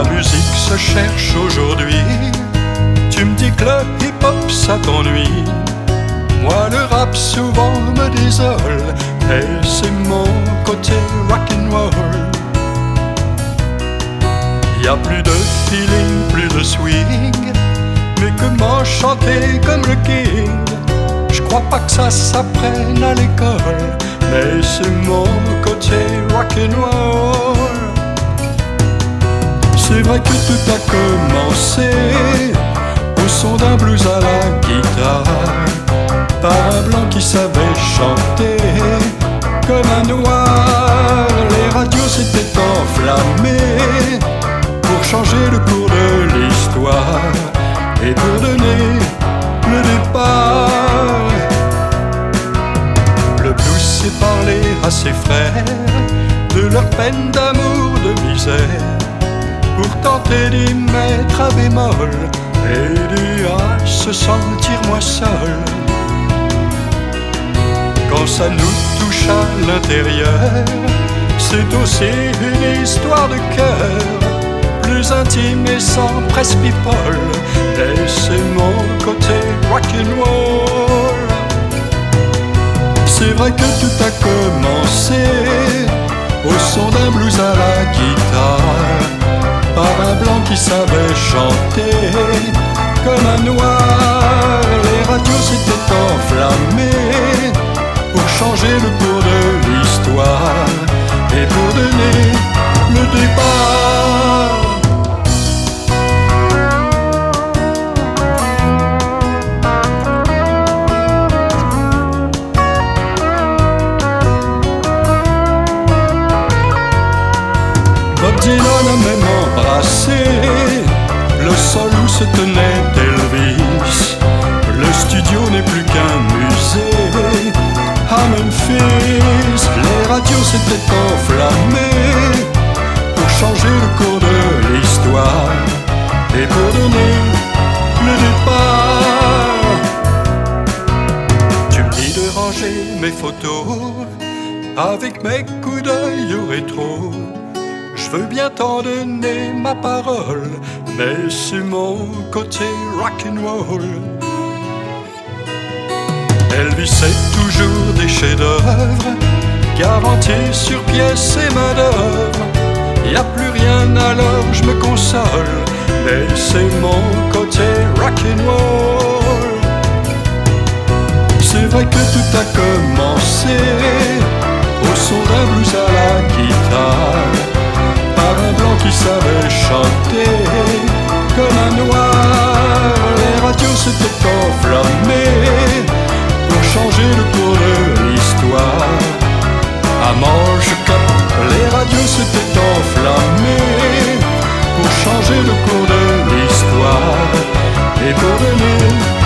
musique se cherche aujourd'hui. Tu me dis que le hip-hop ça t'ennuie. Moi le rap souvent me désole et c'est mon côté rock'n'roll. Y a plus de feeling, plus de swing, mais comment chanter comme le king? Je crois pas que ça s'apprenne à l'école, mais c'est mon côté rock'n'roll. C'est vrai que tout a commencé au son d'un blues à la guitare par un blanc qui savait chanter comme un noir. Les radios s'étaient enflammées pour changer le cours de l'histoire et pour donner le départ. Le blues s'est parlé à ses frères de leur peine d'amour, de misère pour tenter d'y mettre à bémol et d'y à se sentir moins seul. Quand ça nous touche à l'intérieur, c'est aussi une histoire de cœur, plus intime et sans presse people. Et c'est mon côté rock'n'roll. C'est vrai que tout a commencé au son d'un blues à la guitare un qui savait chanter comme un noir. Les radios s'étaient enflammées pour changer le cours de l'histoire et pour donner le départ. Bob Dylan a même le sol où se tenait Elvis. Le studio n'est plus qu'un musée. À Memphis, les radios s'étaient enflammées pour changer le cours de l'histoire et pour donner le départ. Tu me dis de ranger mes photos avec mes coups d'œil au rétro. Veux bien t'en donner ma parole, mais c'est mon côté rock'n'roll. Elvis c'est toujours des chefs-d'œuvre, garantis sur pièce et main d'œuvre. Y a plus rien alors je me console, mais c'est mon côté rock'n'roll. C'est vrai que tout a commencé le cours de l'histoire. Et pour venir